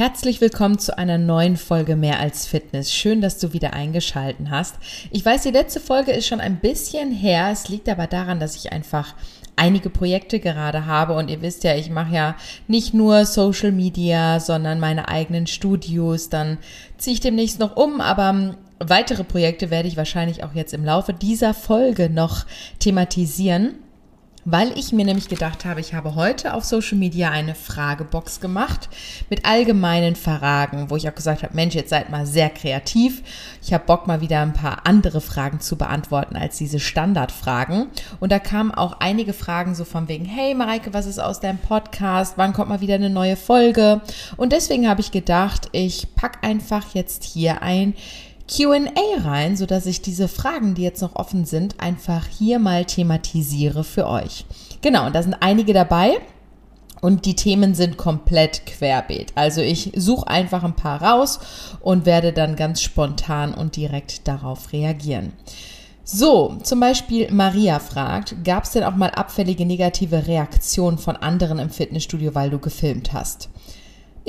Herzlich willkommen zu einer neuen Folge Mehr als Fitness. Schön, dass du wieder eingeschalten hast. Ich weiß, die letzte Folge ist schon ein bisschen her. Es liegt aber daran, dass ich einfach einige Projekte gerade habe und ihr wisst ja, ich mache ja nicht nur Social Media, sondern meine eigenen Studios. Dann ziehe ich demnächst noch um, aber weitere Projekte werde ich wahrscheinlich auch jetzt im Laufe dieser Folge noch thematisieren. Weil ich mir nämlich gedacht habe, ich habe heute auf Social Media eine Fragebox gemacht mit allgemeinen Fragen, wo ich auch gesagt habe, Mensch, jetzt seid mal sehr kreativ. Ich habe Bock mal wieder ein paar andere Fragen zu beantworten als diese Standardfragen. Und da kamen auch einige Fragen so von wegen, hey Mareike, was ist aus deinem Podcast? Wann kommt mal wieder eine neue Folge? Und deswegen habe ich gedacht, ich pack einfach jetzt hier ein QA rein, sodass ich diese Fragen, die jetzt noch offen sind, einfach hier mal thematisiere für euch. Genau, und da sind einige dabei. Und die Themen sind komplett querbeet. Also ich suche einfach ein paar raus und werde dann ganz spontan und direkt darauf reagieren. So, zum Beispiel Maria fragt, gab es denn auch mal abfällige negative Reaktionen von anderen im Fitnessstudio, weil du gefilmt hast?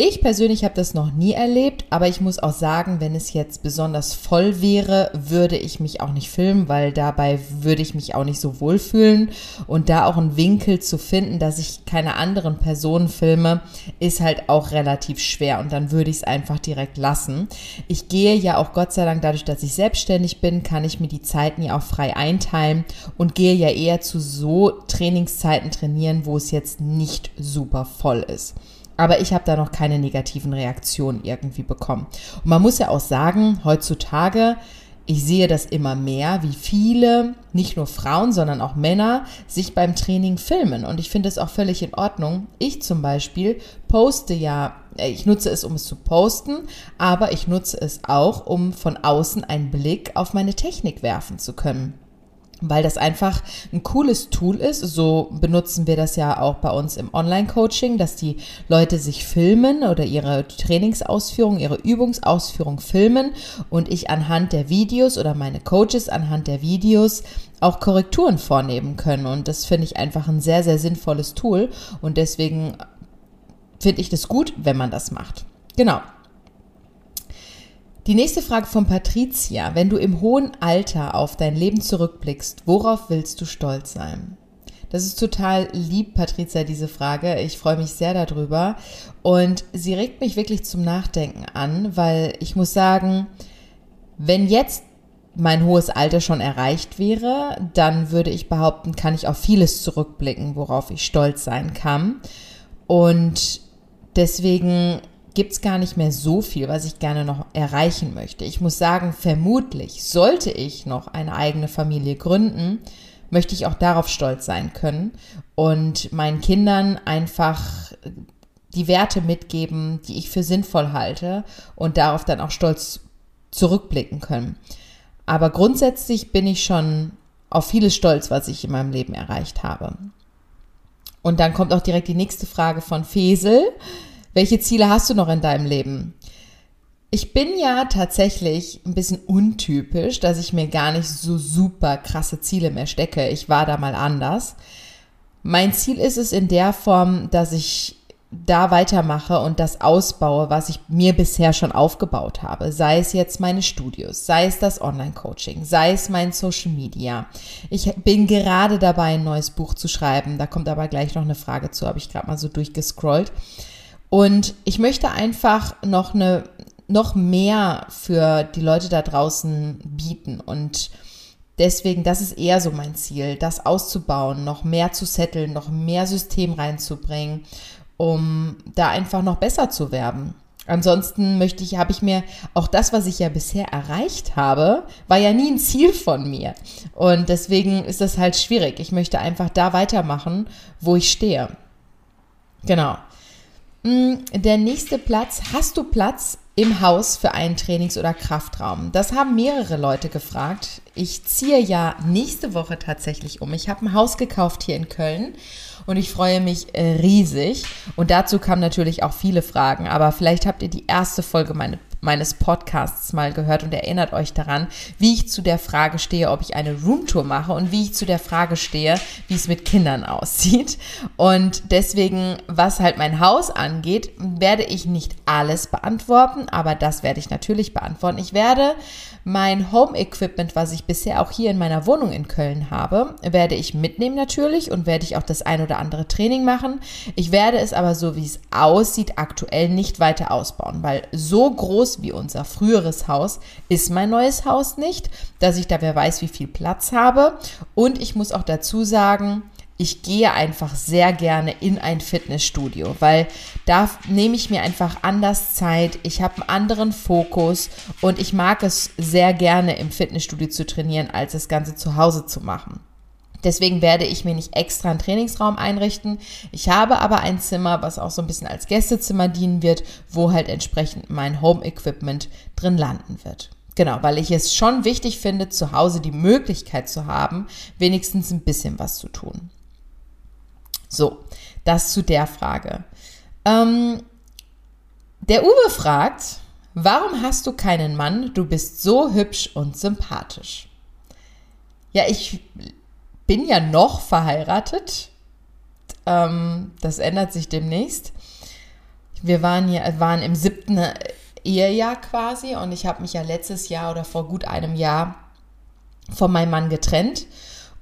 Ich persönlich habe das noch nie erlebt, aber ich muss auch sagen, wenn es jetzt besonders voll wäre, würde ich mich auch nicht filmen, weil dabei würde ich mich auch nicht so wohlfühlen. Und da auch einen Winkel zu finden, dass ich keine anderen Personen filme, ist halt auch relativ schwer. Und dann würde ich es einfach direkt lassen. Ich gehe ja auch Gott sei Dank dadurch, dass ich selbstständig bin, kann ich mir die Zeiten ja auch frei einteilen und gehe ja eher zu so Trainingszeiten trainieren, wo es jetzt nicht super voll ist. Aber ich habe da noch keine negativen Reaktionen irgendwie bekommen. Und man muss ja auch sagen, heutzutage, ich sehe das immer mehr, wie viele, nicht nur Frauen, sondern auch Männer, sich beim Training filmen. Und ich finde es auch völlig in Ordnung. Ich zum Beispiel poste ja, äh, ich nutze es, um es zu posten, aber ich nutze es auch, um von außen einen Blick auf meine Technik werfen zu können weil das einfach ein cooles Tool ist. So benutzen wir das ja auch bei uns im Online-Coaching, dass die Leute sich filmen oder ihre Trainingsausführung, ihre Übungsausführung filmen und ich anhand der Videos oder meine Coaches anhand der Videos auch Korrekturen vornehmen können. Und das finde ich einfach ein sehr, sehr sinnvolles Tool und deswegen finde ich das gut, wenn man das macht. Genau. Die nächste Frage von Patricia. Wenn du im hohen Alter auf dein Leben zurückblickst, worauf willst du stolz sein? Das ist total lieb, Patricia, diese Frage. Ich freue mich sehr darüber. Und sie regt mich wirklich zum Nachdenken an, weil ich muss sagen, wenn jetzt mein hohes Alter schon erreicht wäre, dann würde ich behaupten, kann ich auf vieles zurückblicken, worauf ich stolz sein kann. Und deswegen gibt es gar nicht mehr so viel, was ich gerne noch erreichen möchte. Ich muss sagen, vermutlich sollte ich noch eine eigene Familie gründen, möchte ich auch darauf stolz sein können und meinen Kindern einfach die Werte mitgeben, die ich für sinnvoll halte und darauf dann auch stolz zurückblicken können. Aber grundsätzlich bin ich schon auf vieles stolz, was ich in meinem Leben erreicht habe. Und dann kommt auch direkt die nächste Frage von Fesel. Welche Ziele hast du noch in deinem Leben? Ich bin ja tatsächlich ein bisschen untypisch, dass ich mir gar nicht so super krasse Ziele mehr stecke. Ich war da mal anders. Mein Ziel ist es in der Form, dass ich da weitermache und das ausbaue, was ich mir bisher schon aufgebaut habe. Sei es jetzt meine Studios, sei es das Online-Coaching, sei es mein Social Media. Ich bin gerade dabei, ein neues Buch zu schreiben. Da kommt aber gleich noch eine Frage zu, habe ich gerade mal so durchgescrollt. Und ich möchte einfach noch eine, noch mehr für die Leute da draußen bieten und Deswegen, das ist eher so mein Ziel, das auszubauen, noch mehr zu setteln, noch mehr System reinzubringen, um da einfach noch besser zu werden. Ansonsten möchte ich, habe ich mir auch das, was ich ja bisher erreicht habe, war ja nie ein Ziel von mir. Und deswegen ist das halt schwierig. Ich möchte einfach da weitermachen, wo ich stehe. Genau. Mm, der nächste Platz, hast du Platz im Haus für einen Trainings- oder Kraftraum? Das haben mehrere Leute gefragt. Ich ziehe ja nächste Woche tatsächlich um. Ich habe ein Haus gekauft hier in Köln und ich freue mich äh, riesig. Und dazu kamen natürlich auch viele Fragen, aber vielleicht habt ihr die erste Folge meine, meines Podcasts mal gehört und erinnert euch daran, wie ich zu der Frage stehe, ob ich eine Roomtour mache und wie ich zu der Frage stehe, wie es mit Kindern aussieht. Und deswegen, was halt mein Haus angeht, werde ich nicht alles beantworten, aber das werde ich natürlich beantworten. Ich werde mein Home Equipment, was ich bisher auch hier in meiner Wohnung in Köln habe, werde ich mitnehmen natürlich und werde ich auch das ein oder andere Training machen. Ich werde es aber so, wie es aussieht, aktuell nicht weiter ausbauen, weil so groß wie unser früheres Haus ist mein neues Haus nicht, dass ich da wer weiß, wie viel Platz habe. Und ich muss auch dazu sagen, ich gehe einfach sehr gerne in ein Fitnessstudio, weil da nehme ich mir einfach anders Zeit, ich habe einen anderen Fokus und ich mag es sehr gerne im Fitnessstudio zu trainieren, als das Ganze zu Hause zu machen. Deswegen werde ich mir nicht extra einen Trainingsraum einrichten. Ich habe aber ein Zimmer, was auch so ein bisschen als Gästezimmer dienen wird, wo halt entsprechend mein Home Equipment drin landen wird. Genau, weil ich es schon wichtig finde, zu Hause die Möglichkeit zu haben, wenigstens ein bisschen was zu tun. So, das zu der Frage. Ähm, der Uwe fragt, warum hast du keinen Mann? Du bist so hübsch und sympathisch. Ja, ich bin ja noch verheiratet. Ähm, das ändert sich demnächst. Wir waren ja, waren im siebten Ehejahr quasi und ich habe mich ja letztes Jahr oder vor gut einem Jahr von meinem Mann getrennt.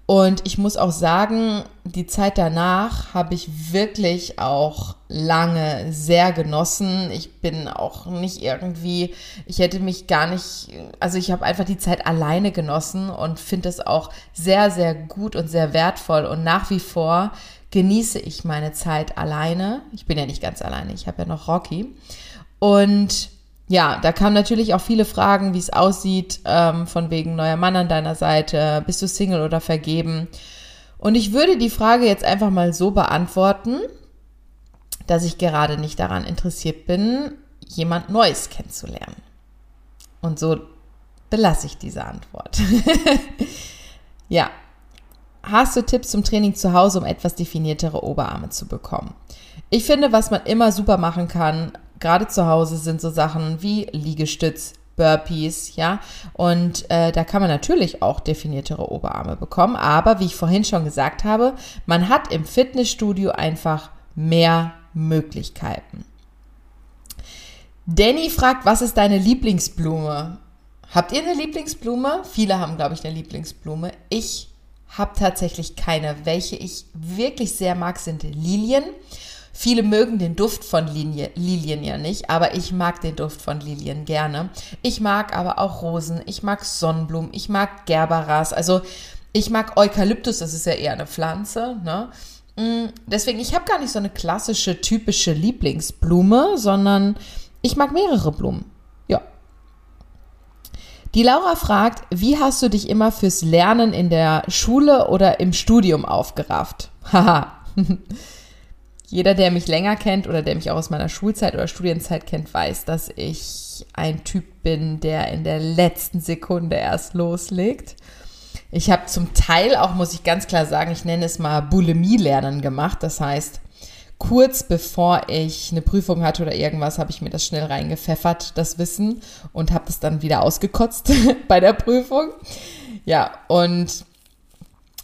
Und ich muss auch sagen, die Zeit danach habe ich wirklich auch lange sehr genossen. Ich bin auch nicht irgendwie, ich hätte mich gar nicht, also ich habe einfach die Zeit alleine genossen und finde es auch sehr, sehr gut und sehr wertvoll. Und nach wie vor genieße ich meine Zeit alleine. Ich bin ja nicht ganz alleine, ich habe ja noch Rocky. Und ja, da kamen natürlich auch viele Fragen, wie es aussieht, ähm, von wegen neuer Mann an deiner Seite, bist du Single oder vergeben? Und ich würde die Frage jetzt einfach mal so beantworten, dass ich gerade nicht daran interessiert bin, jemand Neues kennenzulernen. Und so belasse ich diese Antwort. ja. Hast du Tipps zum Training zu Hause, um etwas definiertere Oberarme zu bekommen? Ich finde, was man immer super machen kann, gerade zu Hause sind so Sachen wie Liegestütz, Burpees, ja. Und äh, da kann man natürlich auch definiertere Oberarme bekommen. Aber wie ich vorhin schon gesagt habe, man hat im Fitnessstudio einfach mehr Möglichkeiten. Danny fragt, was ist deine Lieblingsblume? Habt ihr eine Lieblingsblume? Viele haben, glaube ich, eine Lieblingsblume. Ich habe tatsächlich keine. Welche ich wirklich sehr mag, sind Lilien. Viele mögen den Duft von Linie, Lilien ja nicht, aber ich mag den Duft von Lilien gerne. Ich mag aber auch Rosen, ich mag Sonnenblumen, ich mag Gerberas, also ich mag Eukalyptus, das ist ja eher eine Pflanze, ne? Mm, deswegen, ich habe gar nicht so eine klassische, typische Lieblingsblume, sondern ich mag mehrere Blumen. Ja. Die Laura fragt, wie hast du dich immer fürs Lernen in der Schule oder im Studium aufgerafft? Haha. Jeder, der mich länger kennt oder der mich auch aus meiner Schulzeit oder Studienzeit kennt, weiß, dass ich ein Typ bin, der in der letzten Sekunde erst loslegt. Ich habe zum Teil auch, muss ich ganz klar sagen, ich nenne es mal Bulimie-Lernen gemacht. Das heißt, kurz bevor ich eine Prüfung hatte oder irgendwas, habe ich mir das schnell reingepfeffert, das Wissen, und habe das dann wieder ausgekotzt bei der Prüfung. Ja, und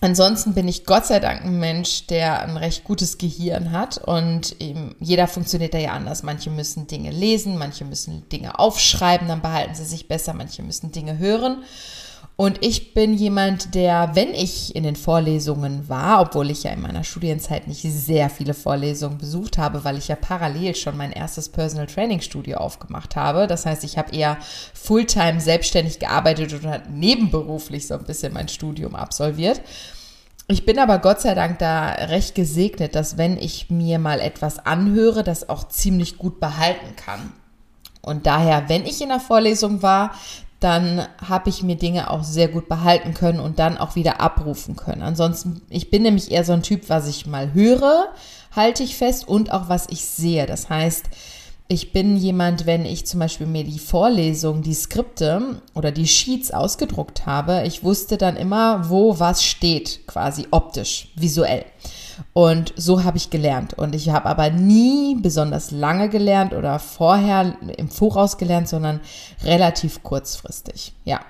Ansonsten bin ich Gott sei Dank ein Mensch, der ein recht gutes Gehirn hat und jeder funktioniert da ja anders. Manche müssen Dinge lesen, manche müssen Dinge aufschreiben, dann behalten sie sich besser, manche müssen Dinge hören. Und ich bin jemand, der, wenn ich in den Vorlesungen war, obwohl ich ja in meiner Studienzeit nicht sehr viele Vorlesungen besucht habe, weil ich ja parallel schon mein erstes Personal Training Studio aufgemacht habe. Das heißt, ich habe eher Fulltime selbstständig gearbeitet und nebenberuflich so ein bisschen mein Studium absolviert. Ich bin aber Gott sei Dank da recht gesegnet, dass wenn ich mir mal etwas anhöre, das auch ziemlich gut behalten kann. Und daher, wenn ich in der Vorlesung war, dann habe ich mir Dinge auch sehr gut behalten können und dann auch wieder abrufen können. Ansonsten, ich bin nämlich eher so ein Typ, was ich mal höre, halte ich fest und auch was ich sehe. Das heißt, ich bin jemand, wenn ich zum Beispiel mir die Vorlesung, die Skripte oder die Sheets ausgedruckt habe, ich wusste dann immer, wo was steht, quasi optisch, visuell. Und so habe ich gelernt. Und ich habe aber nie besonders lange gelernt oder vorher im Voraus gelernt, sondern relativ kurzfristig. Ja.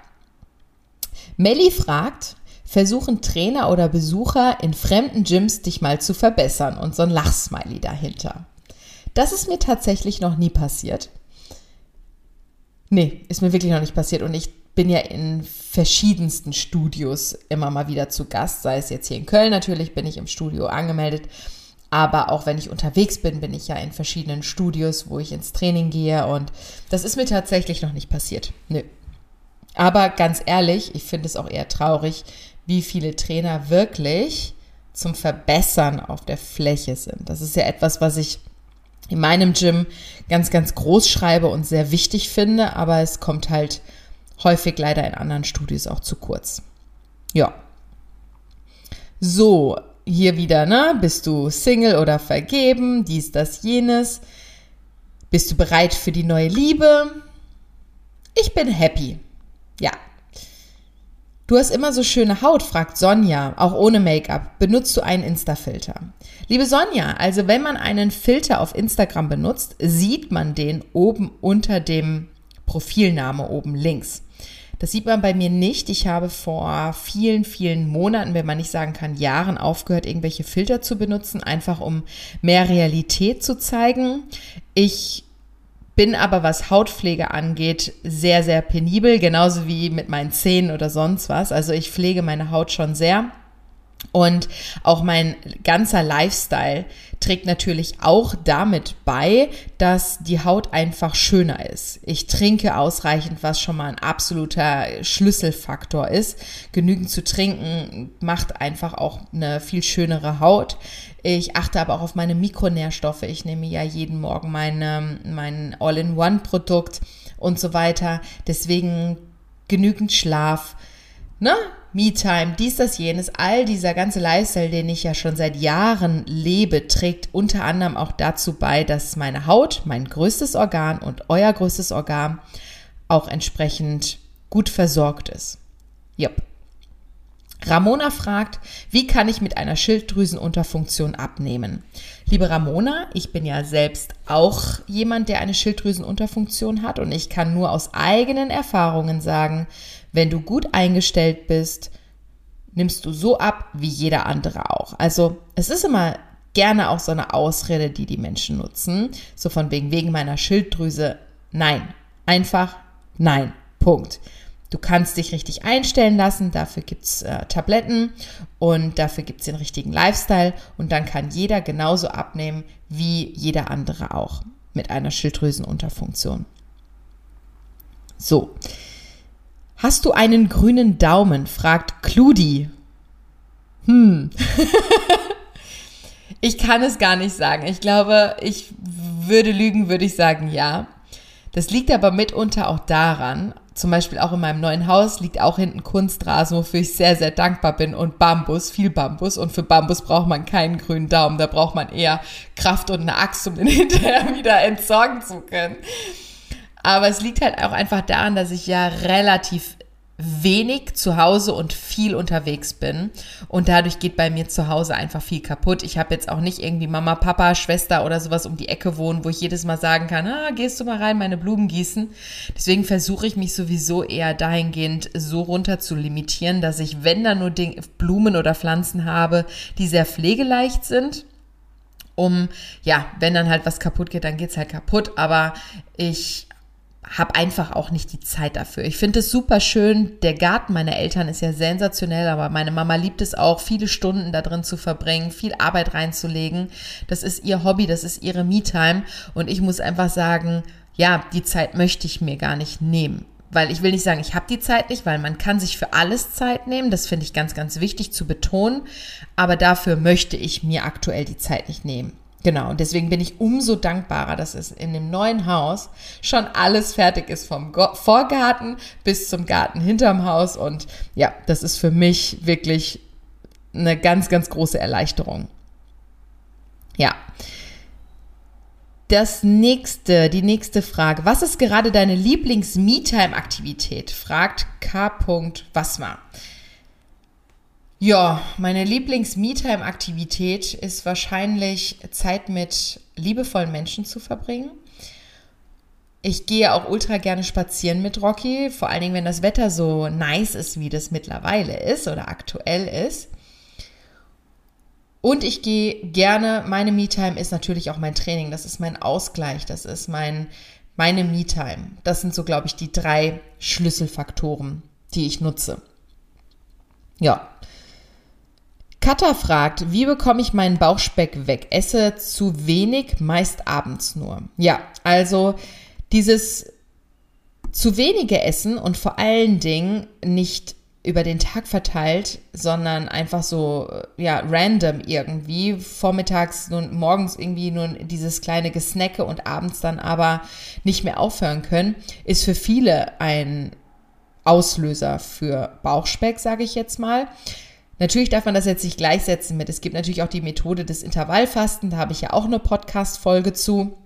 Melli fragt, versuchen Trainer oder Besucher in fremden Gyms dich mal zu verbessern und so ein Lachsmiley dahinter. Das ist mir tatsächlich noch nie passiert. Nee, ist mir wirklich noch nicht passiert und ich bin ja in verschiedensten Studios immer mal wieder zu Gast, sei es jetzt hier in Köln natürlich, bin ich im Studio angemeldet, aber auch wenn ich unterwegs bin, bin ich ja in verschiedenen Studios, wo ich ins Training gehe und das ist mir tatsächlich noch nicht passiert. Nö. Aber ganz ehrlich, ich finde es auch eher traurig, wie viele Trainer wirklich zum Verbessern auf der Fläche sind. Das ist ja etwas, was ich in meinem Gym ganz, ganz groß schreibe und sehr wichtig finde, aber es kommt halt häufig leider in anderen Studios auch zu kurz. Ja. So, hier wieder, ne? Bist du Single oder vergeben? Dies, das, jenes. Bist du bereit für die neue Liebe? Ich bin happy. Ja. Du hast immer so schöne Haut, fragt Sonja, auch ohne Make-up. Benutzt du einen Insta-Filter? Liebe Sonja, also wenn man einen Filter auf Instagram benutzt, sieht man den oben unter dem Profilname oben links. Das sieht man bei mir nicht. Ich habe vor vielen, vielen Monaten, wenn man nicht sagen kann, Jahren aufgehört, irgendwelche Filter zu benutzen, einfach um mehr Realität zu zeigen. Ich bin aber, was Hautpflege angeht, sehr, sehr penibel, genauso wie mit meinen Zähnen oder sonst was. Also ich pflege meine Haut schon sehr. Und auch mein ganzer Lifestyle trägt natürlich auch damit bei, dass die Haut einfach schöner ist. Ich trinke ausreichend, was schon mal ein absoluter Schlüsselfaktor ist. Genügend zu trinken macht einfach auch eine viel schönere Haut. Ich achte aber auch auf meine Mikronährstoffe. Ich nehme ja jeden Morgen meine, mein All-in-One-Produkt und so weiter. Deswegen genügend Schlaf. Ne? Me-Time, dies, das, jenes, all dieser ganze Lifestyle, den ich ja schon seit Jahren lebe, trägt unter anderem auch dazu bei, dass meine Haut, mein größtes Organ und euer größtes Organ auch entsprechend gut versorgt ist. Yep. Ramona fragt, wie kann ich mit einer Schilddrüsenunterfunktion abnehmen? Liebe Ramona, ich bin ja selbst auch jemand, der eine Schilddrüsenunterfunktion hat und ich kann nur aus eigenen Erfahrungen sagen, wenn du gut eingestellt bist, nimmst du so ab wie jeder andere auch. Also es ist immer gerne auch so eine Ausrede, die die Menschen nutzen, so von wegen wegen meiner Schilddrüse. Nein, einfach nein. Punkt. Du kannst dich richtig einstellen lassen, dafür gibt es äh, Tabletten und dafür gibt es den richtigen Lifestyle und dann kann jeder genauso abnehmen wie jeder andere auch mit einer Schilddrüsenunterfunktion. So, Hast du einen grünen Daumen? fragt Kludi. Hm. ich kann es gar nicht sagen. Ich glaube, ich würde lügen, würde ich sagen ja. Das liegt aber mitunter auch daran, zum Beispiel auch in meinem neuen Haus liegt auch hinten Kunstrasen, wofür ich sehr, sehr dankbar bin und Bambus, viel Bambus. Und für Bambus braucht man keinen grünen Daumen, da braucht man eher Kraft und eine Axt, um den hinterher wieder entsorgen zu können. Aber es liegt halt auch einfach daran, dass ich ja relativ wenig zu Hause und viel unterwegs bin und dadurch geht bei mir zu Hause einfach viel kaputt. Ich habe jetzt auch nicht irgendwie Mama, Papa, Schwester oder sowas um die Ecke wohnen, wo ich jedes Mal sagen kann, ah, gehst du mal rein, meine Blumen gießen. Deswegen versuche ich mich sowieso eher dahingehend so runter zu limitieren, dass ich, wenn da nur Ding, Blumen oder Pflanzen habe, die sehr pflegeleicht sind um, ja, wenn dann halt was kaputt geht, dann geht's halt kaputt. Aber ich habe einfach auch nicht die Zeit dafür. Ich finde es super schön. Der Garten meiner Eltern ist ja sensationell, aber meine Mama liebt es auch, viele Stunden da drin zu verbringen, viel Arbeit reinzulegen. Das ist ihr Hobby, das ist ihre Me-Time. Und ich muss einfach sagen, ja, die Zeit möchte ich mir gar nicht nehmen. Weil ich will nicht sagen, ich habe die Zeit nicht, weil man kann sich für alles Zeit nehmen. Das finde ich ganz, ganz wichtig zu betonen. Aber dafür möchte ich mir aktuell die Zeit nicht nehmen. Genau, und deswegen bin ich umso dankbarer, dass es in dem neuen Haus schon alles fertig ist, vom Vorgarten bis zum Garten hinterm Haus. Und ja, das ist für mich wirklich eine ganz, ganz große Erleichterung. Ja. Das nächste, die nächste Frage. Was ist gerade deine Lieblings-Me-Time-Aktivität? Fragt K. Wasmer. Ja, meine Lieblings-Me-Time-Aktivität ist wahrscheinlich Zeit mit liebevollen Menschen zu verbringen. Ich gehe auch ultra gerne spazieren mit Rocky, vor allen Dingen, wenn das Wetter so nice ist, wie das mittlerweile ist oder aktuell ist. Und ich gehe gerne, meine Me-Time ist natürlich auch mein Training, das ist mein Ausgleich, das ist mein, meine Me-Time. Das sind so, glaube ich, die drei Schlüsselfaktoren, die ich nutze. Ja. Katha fragt, wie bekomme ich meinen Bauchspeck weg? Esse zu wenig, meist abends nur. Ja, also dieses zu wenige Essen und vor allen Dingen nicht über den Tag verteilt, sondern einfach so, ja, random irgendwie. Vormittags nun, morgens irgendwie nur dieses kleine Gesnacke und abends dann aber nicht mehr aufhören können, ist für viele ein Auslöser für Bauchspeck, sage ich jetzt mal. Natürlich darf man das jetzt nicht gleichsetzen mit, es gibt natürlich auch die Methode des Intervallfasten, da habe ich ja auch eine Podcast-Folge zu.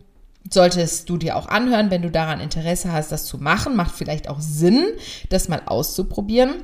Solltest du dir auch anhören, wenn du daran Interesse hast, das zu machen. Macht vielleicht auch Sinn, das mal auszuprobieren.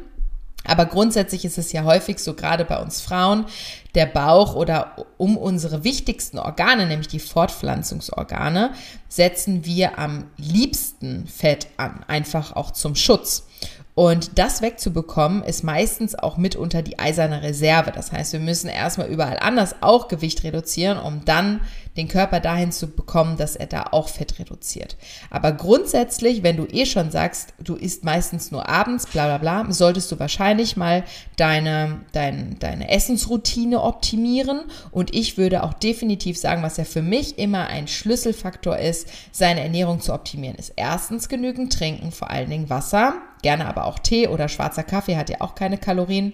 Aber grundsätzlich ist es ja häufig so, gerade bei uns Frauen, der Bauch oder um unsere wichtigsten Organe, nämlich die Fortpflanzungsorgane, setzen wir am liebsten Fett an, einfach auch zum Schutz. Und das wegzubekommen, ist meistens auch mitunter die eiserne Reserve. Das heißt, wir müssen erstmal überall anders auch Gewicht reduzieren, um dann den Körper dahin zu bekommen, dass er da auch Fett reduziert. Aber grundsätzlich, wenn du eh schon sagst, du isst meistens nur abends, bla bla bla, solltest du wahrscheinlich mal deine, dein, deine Essensroutine optimieren. Und ich würde auch definitiv sagen, was ja für mich immer ein Schlüsselfaktor ist, seine Ernährung zu optimieren, ist erstens genügend trinken, vor allen Dingen Wasser, gerne aber auch Tee oder schwarzer Kaffee hat ja auch keine Kalorien.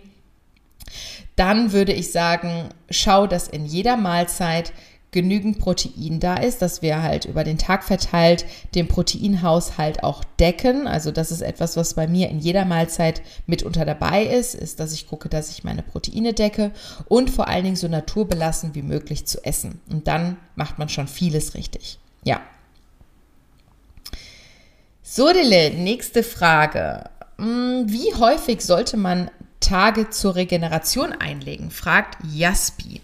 Dann würde ich sagen, schau, dass in jeder Mahlzeit genügend Protein da ist, dass wir halt über den Tag verteilt den Proteinhaushalt auch decken. Also das ist etwas, was bei mir in jeder Mahlzeit mitunter dabei ist, ist, dass ich gucke, dass ich meine Proteine decke und vor allen Dingen so naturbelassen wie möglich zu essen. Und dann macht man schon vieles richtig. Ja. So, Dille, nächste Frage. Hm, wie häufig sollte man Tage zur Regeneration einlegen? fragt Jaspi.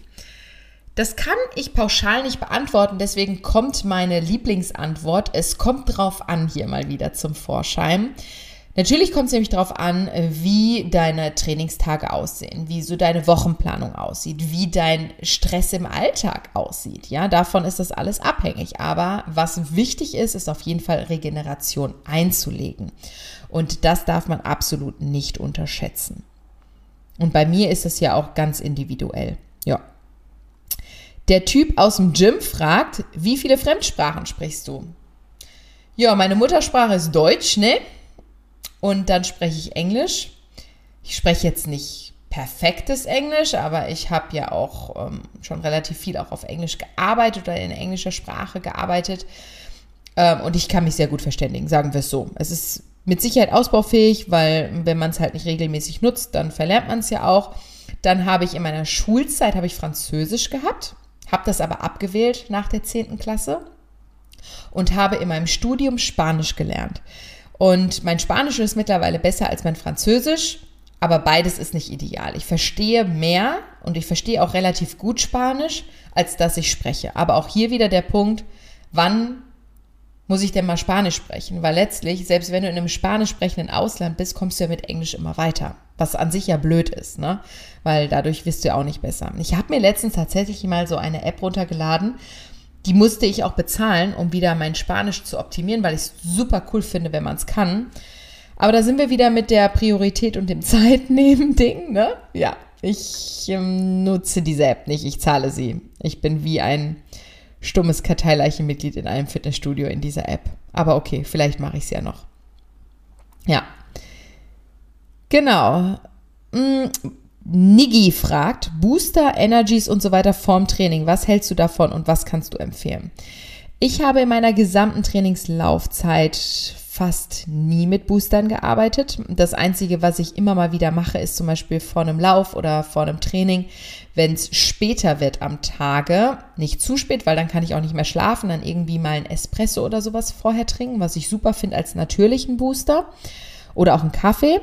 Das kann ich pauschal nicht beantworten, deswegen kommt meine Lieblingsantwort. Es kommt drauf an, hier mal wieder zum Vorschein. Natürlich kommt es nämlich darauf an, wie deine Trainingstage aussehen, wie so deine Wochenplanung aussieht, wie dein Stress im Alltag aussieht. Ja, davon ist das alles abhängig. Aber was wichtig ist, ist auf jeden Fall Regeneration einzulegen. Und das darf man absolut nicht unterschätzen. Und bei mir ist es ja auch ganz individuell. Ja. Der Typ aus dem Gym fragt, wie viele Fremdsprachen sprichst du? Ja, meine Muttersprache ist Deutsch, ne? Und dann spreche ich Englisch. Ich spreche jetzt nicht perfektes Englisch, aber ich habe ja auch ähm, schon relativ viel auch auf Englisch gearbeitet oder in englischer Sprache gearbeitet. Ähm, und ich kann mich sehr gut verständigen, sagen wir es so. Es ist mit Sicherheit ausbaufähig, weil wenn man es halt nicht regelmäßig nutzt, dann verlernt man es ja auch. Dann habe ich in meiner Schulzeit habe ich Französisch gehabt habe das aber abgewählt nach der 10. Klasse und habe in meinem Studium Spanisch gelernt. Und mein Spanisch ist mittlerweile besser als mein Französisch, aber beides ist nicht ideal. Ich verstehe mehr und ich verstehe auch relativ gut Spanisch, als dass ich spreche. Aber auch hier wieder der Punkt, wann muss ich denn mal Spanisch sprechen? Weil letztlich, selbst wenn du in einem spanisch sprechenden Ausland bist, kommst du ja mit Englisch immer weiter. Was an sich ja blöd ist, ne? Weil dadurch wirst du ja auch nicht besser. Ich habe mir letztens tatsächlich mal so eine App runtergeladen. Die musste ich auch bezahlen, um wieder mein Spanisch zu optimieren, weil ich es super cool finde, wenn man es kann. Aber da sind wir wieder mit der Priorität und dem Zeitnehmen-Ding, ne? Ja, ich ähm, nutze diese App nicht, ich zahle sie. Ich bin wie ein stummes Karteileichenmitglied in einem Fitnessstudio in dieser App. Aber okay, vielleicht mache ich es ja noch. Ja. Genau. Niggi fragt, Booster, Energies und so weiter vorm Training. Was hältst du davon und was kannst du empfehlen? Ich habe in meiner gesamten Trainingslaufzeit fast nie mit Boostern gearbeitet. Das Einzige, was ich immer mal wieder mache, ist zum Beispiel vor einem Lauf oder vor einem Training, wenn es später wird am Tage, nicht zu spät, weil dann kann ich auch nicht mehr schlafen, dann irgendwie mal ein Espresso oder sowas vorher trinken, was ich super finde als natürlichen Booster oder auch einen Kaffee.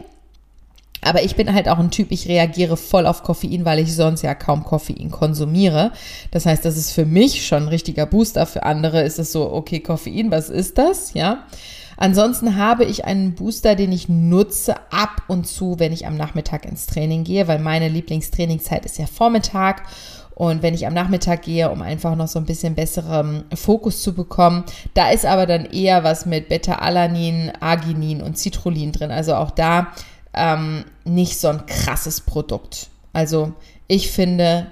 Aber ich bin halt auch ein Typ, ich reagiere voll auf Koffein, weil ich sonst ja kaum Koffein konsumiere. Das heißt, das ist für mich schon ein richtiger Booster. Für andere ist es so, okay, Koffein, was ist das? Ja. Ansonsten habe ich einen Booster, den ich nutze ab und zu, wenn ich am Nachmittag ins Training gehe, weil meine Lieblingstrainingszeit ist ja Vormittag. Und wenn ich am Nachmittag gehe, um einfach noch so ein bisschen besseren Fokus zu bekommen, da ist aber dann eher was mit Beta-Alanin, Arginin und Citrullin drin. Also auch da ähm, nicht so ein krasses Produkt. Also ich finde,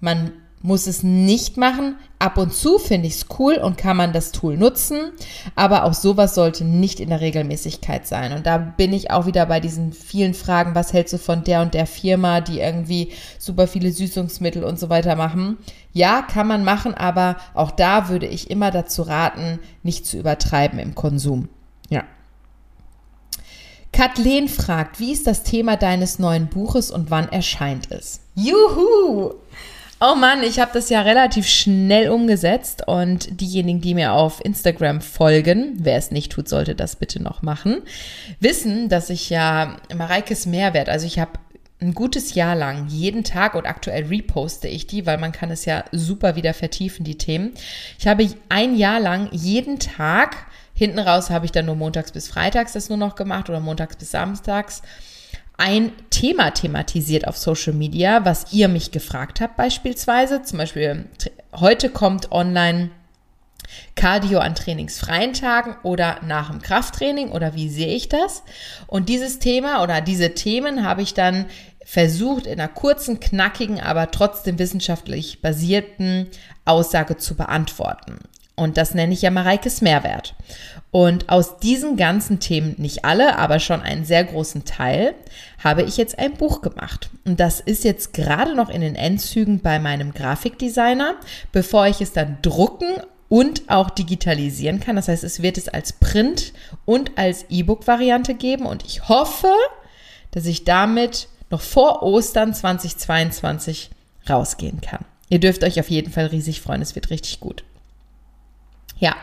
man muss es nicht machen. Ab und zu finde ich es cool und kann man das Tool nutzen, aber auch sowas sollte nicht in der Regelmäßigkeit sein. Und da bin ich auch wieder bei diesen vielen Fragen, was hältst du von der und der Firma, die irgendwie super viele Süßungsmittel und so weiter machen. Ja, kann man machen, aber auch da würde ich immer dazu raten, nicht zu übertreiben im Konsum. Ja. Kathleen fragt, wie ist das Thema deines neuen Buches und wann erscheint es? Juhu! Oh Mann, ich habe das ja relativ schnell umgesetzt und diejenigen, die mir auf Instagram folgen, wer es nicht tut, sollte das bitte noch machen, wissen, dass ich ja Mareikes Mehrwert, also ich habe ein gutes Jahr lang jeden Tag und aktuell reposte ich die, weil man kann es ja super wieder vertiefen, die Themen. Ich habe ein Jahr lang jeden Tag Hinten raus habe ich dann nur montags bis freitags das nur noch gemacht oder montags bis samstags ein Thema thematisiert auf Social Media, was ihr mich gefragt habt beispielsweise. Zum Beispiel heute kommt online Cardio an trainingsfreien Tagen oder nach dem Krafttraining oder wie sehe ich das? Und dieses Thema oder diese Themen habe ich dann versucht in einer kurzen, knackigen, aber trotzdem wissenschaftlich basierten Aussage zu beantworten. Und das nenne ich ja Mareikes Mehrwert. Und aus diesen ganzen Themen, nicht alle, aber schon einen sehr großen Teil, habe ich jetzt ein Buch gemacht. Und das ist jetzt gerade noch in den Endzügen bei meinem Grafikdesigner, bevor ich es dann drucken und auch digitalisieren kann. Das heißt, es wird es als Print und als E-Book-Variante geben. Und ich hoffe, dass ich damit noch vor Ostern 2022 rausgehen kann. Ihr dürft euch auf jeden Fall riesig freuen. Es wird richtig gut. Ja.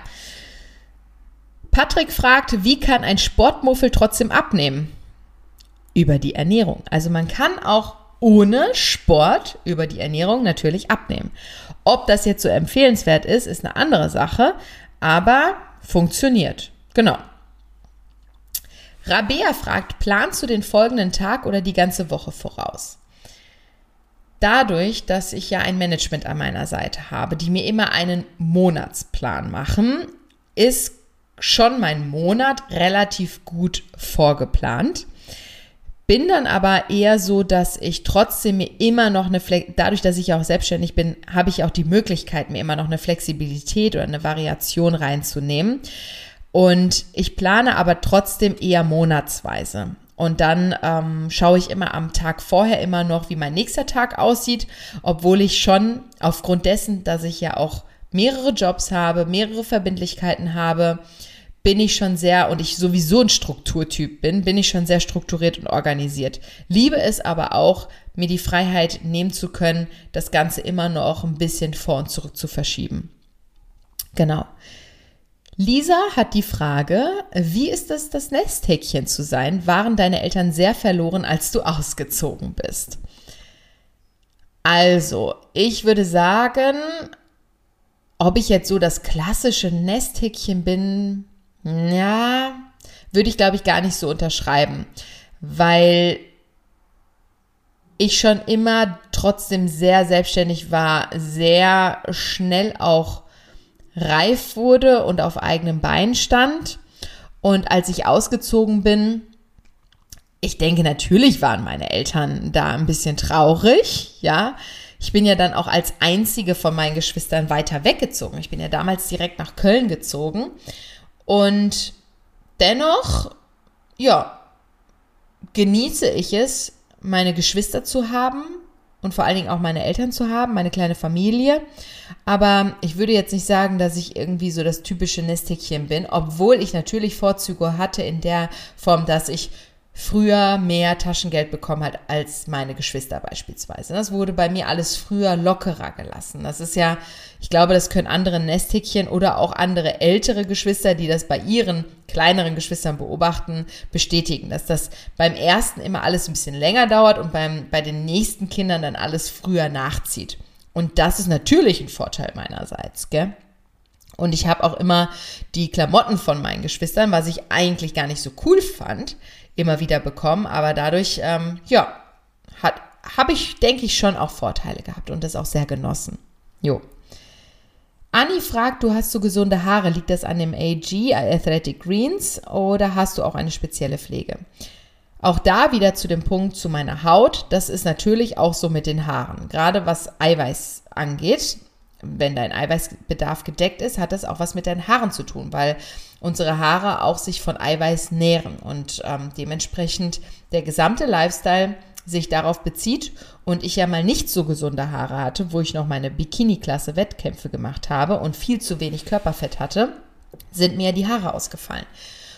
Patrick fragt, wie kann ein Sportmuffel trotzdem abnehmen? Über die Ernährung. Also man kann auch ohne Sport über die Ernährung natürlich abnehmen. Ob das jetzt so empfehlenswert ist, ist eine andere Sache, aber funktioniert. Genau. Rabea fragt, planst du den folgenden Tag oder die ganze Woche voraus? Dadurch, dass ich ja ein Management an meiner Seite habe, die mir immer einen Monatsplan machen, ist schon mein Monat relativ gut vorgeplant. Bin dann aber eher so, dass ich trotzdem mir immer noch eine, Fle dadurch, dass ich auch selbstständig bin, habe ich auch die Möglichkeit, mir immer noch eine Flexibilität oder eine Variation reinzunehmen. Und ich plane aber trotzdem eher monatsweise. Und dann ähm, schaue ich immer am Tag vorher immer noch, wie mein nächster Tag aussieht, obwohl ich schon aufgrund dessen, dass ich ja auch mehrere Jobs habe, mehrere Verbindlichkeiten habe, bin ich schon sehr, und ich sowieso ein Strukturtyp bin, bin ich schon sehr strukturiert und organisiert. Liebe es aber auch, mir die Freiheit nehmen zu können, das Ganze immer noch ein bisschen vor und zurück zu verschieben. Genau. Lisa hat die Frage, wie ist es, das Nesthäkchen zu sein? Waren deine Eltern sehr verloren, als du ausgezogen bist? Also, ich würde sagen, ob ich jetzt so das klassische Nesthäkchen bin, ja, würde ich glaube ich gar nicht so unterschreiben, weil ich schon immer trotzdem sehr selbstständig war, sehr schnell auch reif wurde und auf eigenem Bein stand. Und als ich ausgezogen bin, ich denke, natürlich waren meine Eltern da ein bisschen traurig, ja. Ich bin ja dann auch als einzige von meinen Geschwistern weiter weggezogen. Ich bin ja damals direkt nach Köln gezogen. Und dennoch, ja, genieße ich es, meine Geschwister zu haben, und vor allen Dingen auch meine Eltern zu haben, meine kleine Familie. Aber ich würde jetzt nicht sagen, dass ich irgendwie so das typische Nesthäkchen bin, obwohl ich natürlich Vorzüge hatte in der Form, dass ich früher mehr Taschengeld bekommen hat als meine Geschwister beispielsweise. Das wurde bei mir alles früher lockerer gelassen. Das ist ja, ich glaube, das können andere Nesthäkchen oder auch andere ältere Geschwister, die das bei ihren kleineren Geschwistern beobachten, bestätigen, dass das beim ersten immer alles ein bisschen länger dauert und beim, bei den nächsten Kindern dann alles früher nachzieht. Und das ist natürlich ein Vorteil meinerseits, gell? Und ich habe auch immer die Klamotten von meinen Geschwistern, was ich eigentlich gar nicht so cool fand, immer wieder bekommen. Aber dadurch, ähm, ja, habe ich, denke ich, schon auch Vorteile gehabt und das auch sehr genossen. Jo. Anni fragt, du hast so gesunde Haare. Liegt das an dem AG, Athletic Greens, oder hast du auch eine spezielle Pflege? Auch da wieder zu dem Punkt zu meiner Haut. Das ist natürlich auch so mit den Haaren. Gerade was Eiweiß angeht wenn dein Eiweißbedarf gedeckt ist, hat das auch was mit deinen Haaren zu tun, weil unsere Haare auch sich von Eiweiß nähren und ähm, dementsprechend der gesamte Lifestyle sich darauf bezieht und ich ja mal nicht so gesunde Haare hatte, wo ich noch meine Bikini-Klasse Wettkämpfe gemacht habe und viel zu wenig Körperfett hatte, sind mir die Haare ausgefallen.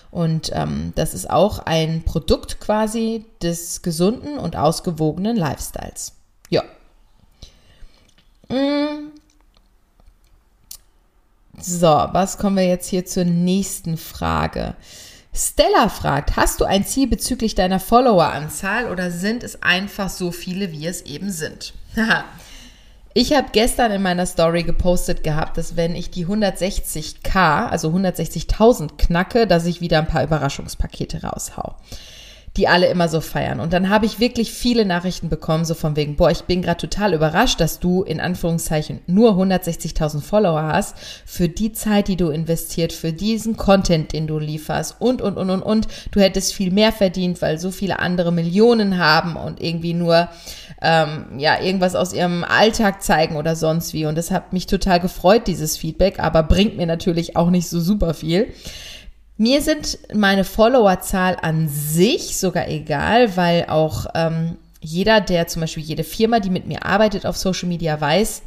Und ähm, das ist auch ein Produkt quasi des gesunden und ausgewogenen Lifestyles. Ja. Mm, so, was kommen wir jetzt hier zur nächsten Frage? Stella fragt, hast du ein Ziel bezüglich deiner Followeranzahl oder sind es einfach so viele, wie es eben sind? ich habe gestern in meiner Story gepostet gehabt, dass wenn ich die 160k, also 160.000 knacke, dass ich wieder ein paar Überraschungspakete raushau die alle immer so feiern. Und dann habe ich wirklich viele Nachrichten bekommen, so von wegen, boah, ich bin gerade total überrascht, dass du in Anführungszeichen nur 160.000 Follower hast für die Zeit, die du investiert, für diesen Content, den du lieferst und, und, und, und, und. Du hättest viel mehr verdient, weil so viele andere Millionen haben und irgendwie nur, ähm, ja, irgendwas aus ihrem Alltag zeigen oder sonst wie. Und das hat mich total gefreut, dieses Feedback, aber bringt mir natürlich auch nicht so super viel. Mir sind meine Followerzahl an sich sogar egal, weil auch ähm, jeder, der zum Beispiel jede Firma, die mit mir arbeitet auf Social Media, weiß,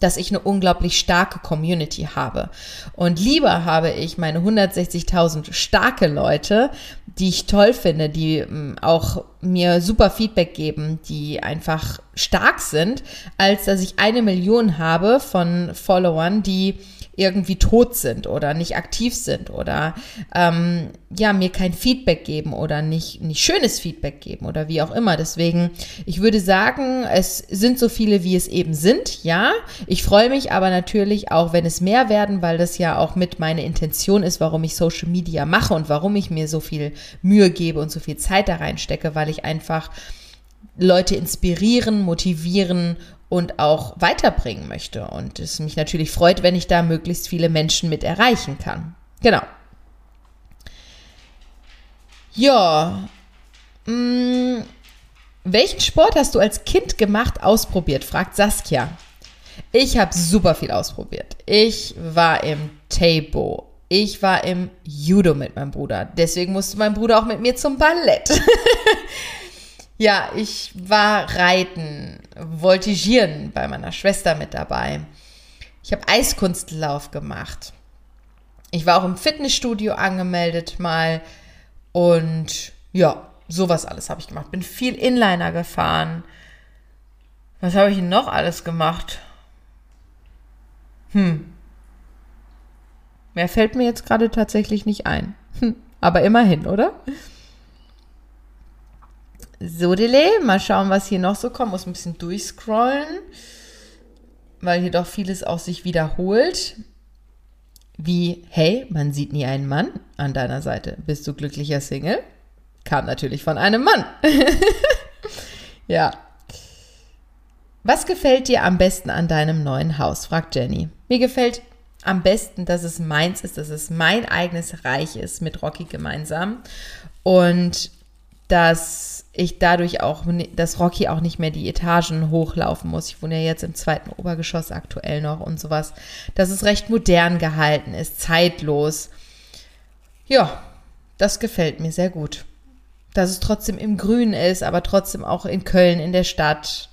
dass ich eine unglaublich starke Community habe. Und lieber habe ich meine 160.000 starke Leute, die ich toll finde, die ähm, auch mir super Feedback geben, die einfach stark sind, als dass ich eine Million habe von Followern, die irgendwie tot sind oder nicht aktiv sind oder ähm, ja mir kein Feedback geben oder nicht nicht schönes Feedback geben oder wie auch immer. Deswegen, ich würde sagen, es sind so viele, wie es eben sind. Ja, ich freue mich aber natürlich auch, wenn es mehr werden, weil das ja auch mit meine Intention ist, warum ich Social Media mache und warum ich mir so viel Mühe gebe und so viel Zeit da reinstecke, weil ich einfach Leute inspirieren, motivieren und auch weiterbringen möchte. Und es mich natürlich freut, wenn ich da möglichst viele Menschen mit erreichen kann. Genau. Ja. Mh, mm, welchen Sport hast du als Kind gemacht, ausprobiert? fragt Saskia. Ich habe super viel ausprobiert. Ich war im Tabo. Ich war im Judo mit meinem Bruder. Deswegen musste mein Bruder auch mit mir zum Ballett. Ja, ich war reiten, voltigieren bei meiner Schwester mit dabei. Ich habe Eiskunstlauf gemacht. Ich war auch im Fitnessstudio angemeldet mal und ja, sowas alles habe ich gemacht. Bin viel Inliner gefahren. Was habe ich noch alles gemacht? Hm. Mehr fällt mir jetzt gerade tatsächlich nicht ein. Hm. Aber immerhin, oder? So, Dele, mal schauen, was hier noch so kommt. Muss ein bisschen durchscrollen, weil hier doch vieles auch sich wiederholt. Wie, hey, man sieht nie einen Mann an deiner Seite. Bist du glücklicher Single? Kam natürlich von einem Mann. ja. Was gefällt dir am besten an deinem neuen Haus? fragt Jenny. Mir gefällt am besten, dass es meins ist, dass es mein eigenes Reich ist mit Rocky gemeinsam. Und dass ich dadurch auch, dass Rocky auch nicht mehr die Etagen hochlaufen muss. Ich wohne ja jetzt im zweiten Obergeschoss aktuell noch und sowas. Dass es recht modern gehalten ist, zeitlos. Ja, das gefällt mir sehr gut. Dass es trotzdem im Grün ist, aber trotzdem auch in Köln, in der Stadt.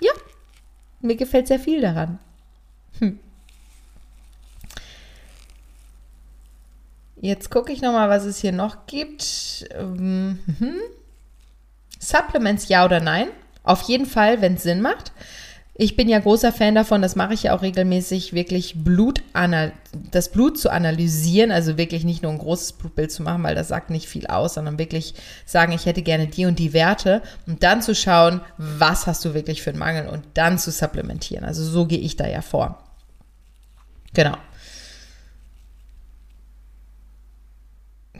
Ja, mir gefällt sehr viel daran. Hm. Jetzt gucke ich nochmal, was es hier noch gibt. Ähm, mhm. Supplements ja oder nein? Auf jeden Fall, wenn es Sinn macht. Ich bin ja großer Fan davon, das mache ich ja auch regelmäßig, wirklich Blut das Blut zu analysieren, also wirklich nicht nur ein großes Blutbild zu machen, weil das sagt nicht viel aus, sondern wirklich sagen, ich hätte gerne die und die Werte und dann zu schauen, was hast du wirklich für einen Mangel und dann zu supplementieren. Also so gehe ich da ja vor. Genau.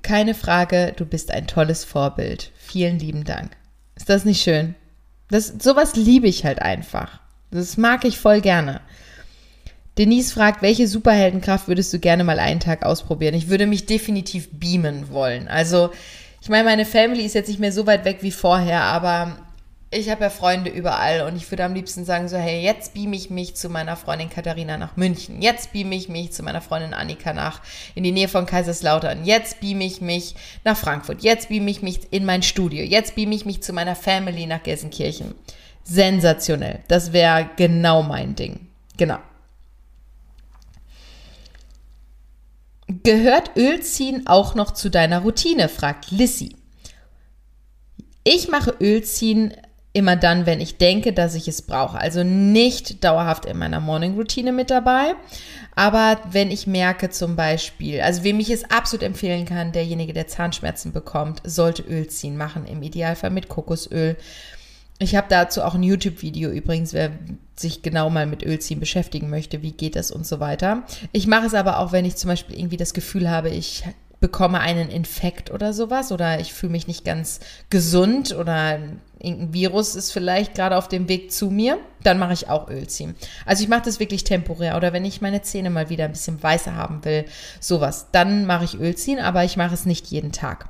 Keine Frage, du bist ein tolles Vorbild. Vielen lieben Dank. Ist das nicht schön? Das, sowas liebe ich halt einfach. Das mag ich voll gerne. Denise fragt, welche Superheldenkraft würdest du gerne mal einen Tag ausprobieren? Ich würde mich definitiv beamen wollen. Also, ich meine, meine Family ist jetzt nicht mehr so weit weg wie vorher, aber ich habe ja Freunde überall und ich würde am liebsten sagen, so, hey, jetzt beam ich mich zu meiner Freundin Katharina nach München. Jetzt beam ich mich zu meiner Freundin Annika nach in die Nähe von Kaiserslautern. Jetzt beam ich mich nach Frankfurt. Jetzt beam ich mich in mein Studio. Jetzt beam ich mich zu meiner Family nach Gelsenkirchen. Sensationell. Das wäre genau mein Ding. Genau. Gehört Ölziehen auch noch zu deiner Routine? fragt Lissy. Ich mache Ölziehen immer dann, wenn ich denke, dass ich es brauche. Also nicht dauerhaft in meiner Morning-Routine mit dabei. Aber wenn ich merke zum Beispiel, also wem ich es absolut empfehlen kann, derjenige, der Zahnschmerzen bekommt, sollte Ölziehen machen, im Idealfall mit Kokosöl. Ich habe dazu auch ein YouTube-Video übrigens, wer sich genau mal mit Ölziehen beschäftigen möchte, wie geht das und so weiter. Ich mache es aber auch, wenn ich zum Beispiel irgendwie das Gefühl habe, ich bekomme einen Infekt oder sowas oder ich fühle mich nicht ganz gesund oder irgendein Virus ist vielleicht gerade auf dem Weg zu mir, dann mache ich auch Ölziehen. Also ich mache das wirklich temporär oder wenn ich meine Zähne mal wieder ein bisschen weißer haben will, sowas, dann mache ich Ölziehen, aber ich mache es nicht jeden Tag.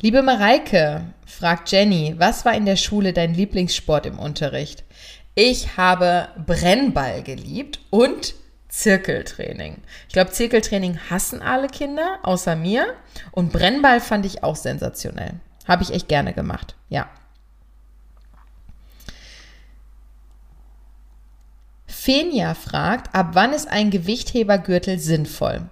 Liebe Mareike, fragt Jenny, was war in der Schule dein Lieblingssport im Unterricht? Ich habe Brennball geliebt und Zirkeltraining. Ich glaube, Zirkeltraining hassen alle Kinder, außer mir. Und Brennball fand ich auch sensationell. Habe ich echt gerne gemacht, ja. Fenja fragt, ab wann ist ein Gewichthebergürtel sinnvoll?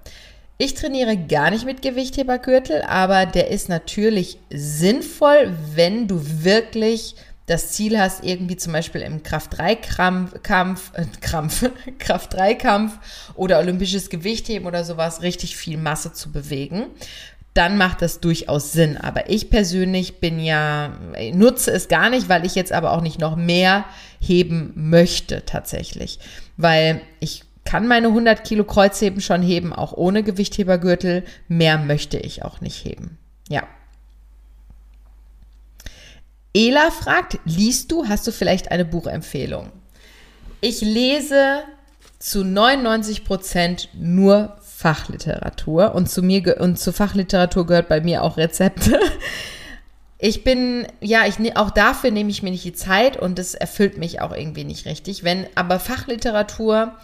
Ich trainiere gar nicht mit Gewichthebergürtel, aber der ist natürlich sinnvoll, wenn du wirklich das Ziel hast, irgendwie zum Beispiel im Kraft-3-Kampf, äh, Krampf, Kraft-3-Kampf oder olympisches Gewichtheben oder sowas richtig viel Masse zu bewegen, dann macht das durchaus Sinn. Aber ich persönlich bin ja, nutze es gar nicht, weil ich jetzt aber auch nicht noch mehr heben möchte tatsächlich. Weil ich kann meine 100 Kilo Kreuzheben schon heben, auch ohne Gewichthebergürtel. Mehr möchte ich auch nicht heben. Ja. Ela fragt, liest du, hast du vielleicht eine Buchempfehlung? Ich lese zu 99 Prozent nur Fachliteratur und zu mir und zu Fachliteratur gehört bei mir auch Rezepte. Ich bin, ja, ich, ne, auch dafür nehme ich mir nicht die Zeit und das erfüllt mich auch irgendwie nicht richtig. Wenn aber Fachliteratur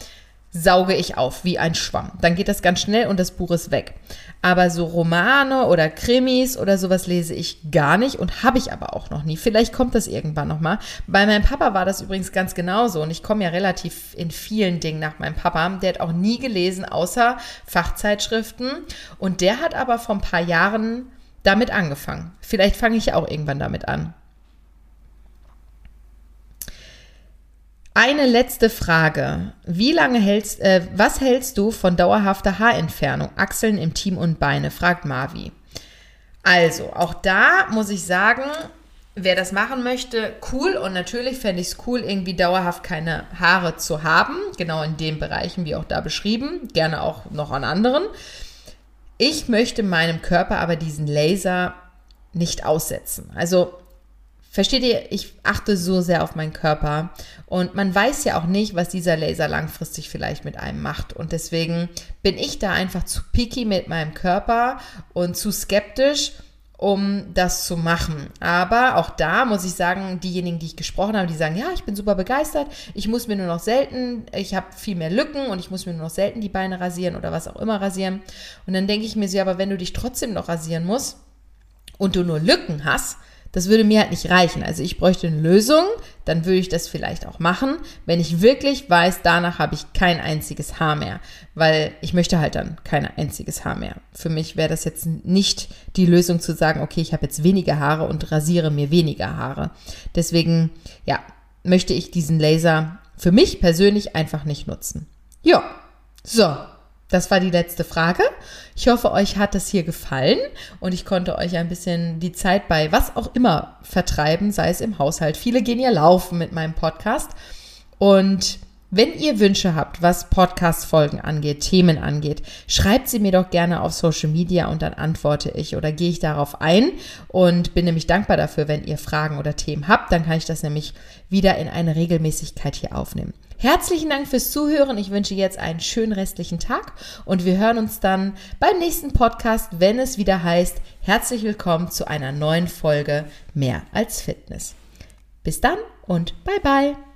sauge ich auf wie ein Schwamm. Dann geht das ganz schnell und das Buch ist weg. Aber so Romane oder Krimis oder sowas lese ich gar nicht und habe ich aber auch noch nie. Vielleicht kommt das irgendwann nochmal. Bei meinem Papa war das übrigens ganz genauso und ich komme ja relativ in vielen Dingen nach meinem Papa. Der hat auch nie gelesen, außer Fachzeitschriften. Und der hat aber vor ein paar Jahren damit angefangen. Vielleicht fange ich auch irgendwann damit an. Eine letzte Frage. Wie lange hältst, äh, was hältst du von dauerhafter Haarentfernung? Achseln im Team und Beine, fragt Marvi. Also, auch da muss ich sagen, wer das machen möchte, cool. Und natürlich fände ich es cool, irgendwie dauerhaft keine Haare zu haben. Genau in den Bereichen, wie auch da beschrieben. Gerne auch noch an anderen. Ich möchte meinem Körper aber diesen Laser nicht aussetzen. Also Versteht ihr, ich achte so sehr auf meinen Körper und man weiß ja auch nicht, was dieser Laser langfristig vielleicht mit einem macht. Und deswegen bin ich da einfach zu picky mit meinem Körper und zu skeptisch, um das zu machen. Aber auch da muss ich sagen, diejenigen, die ich gesprochen habe, die sagen, ja, ich bin super begeistert, ich muss mir nur noch selten, ich habe viel mehr Lücken und ich muss mir nur noch selten die Beine rasieren oder was auch immer rasieren. Und dann denke ich mir so, ja, aber wenn du dich trotzdem noch rasieren musst und du nur Lücken hast, Das würde mir halt nicht reichen. Also ich bräuchte eine Lösung, dann würde ich das vielleicht auch machen, wenn ich wirklich weiß, danach habe ich kein einziges Haar mehr, weil ich möchte halt dann kein einziges Haar mehr. Für mich wäre das jetzt nicht die Lösung zu sagen, okay, ich habe jetzt weniger Haare und rasiere mir weniger Haare. Deswegen, ja, möchte ich diesen Laser für mich persönlich einfach nicht nutzen. Ja, so, das war die letzte Frage. Ich hoffe, euch hat das hier gefallen und ich konnte euch ein bisschen die Zeit bei was auch immer vertreiben, sei es im Haushalt. Viele gehen ja laufen mit meinem Podcast. Und wenn ihr Wünsche habt, was Podcast-Folgen angeht, Themen angeht, schreibt sie mir doch gerne auf Social Media und dann antworte ich oder gehe ich darauf ein und bin nämlich dankbar dafür, wenn ihr Fragen oder Themen habt. Dann kann ich das nämlich wieder in eine Regelmäßigkeit hier aufnehmen. Herzlichen Dank fürs Zuhören. Ich wünsche jetzt einen schönen restlichen Tag und wir hören uns dann beim nächsten Podcast, wenn es wieder heißt, herzlich willkommen zu einer neuen Folge Mehr als Fitness. Bis dann und bye bye.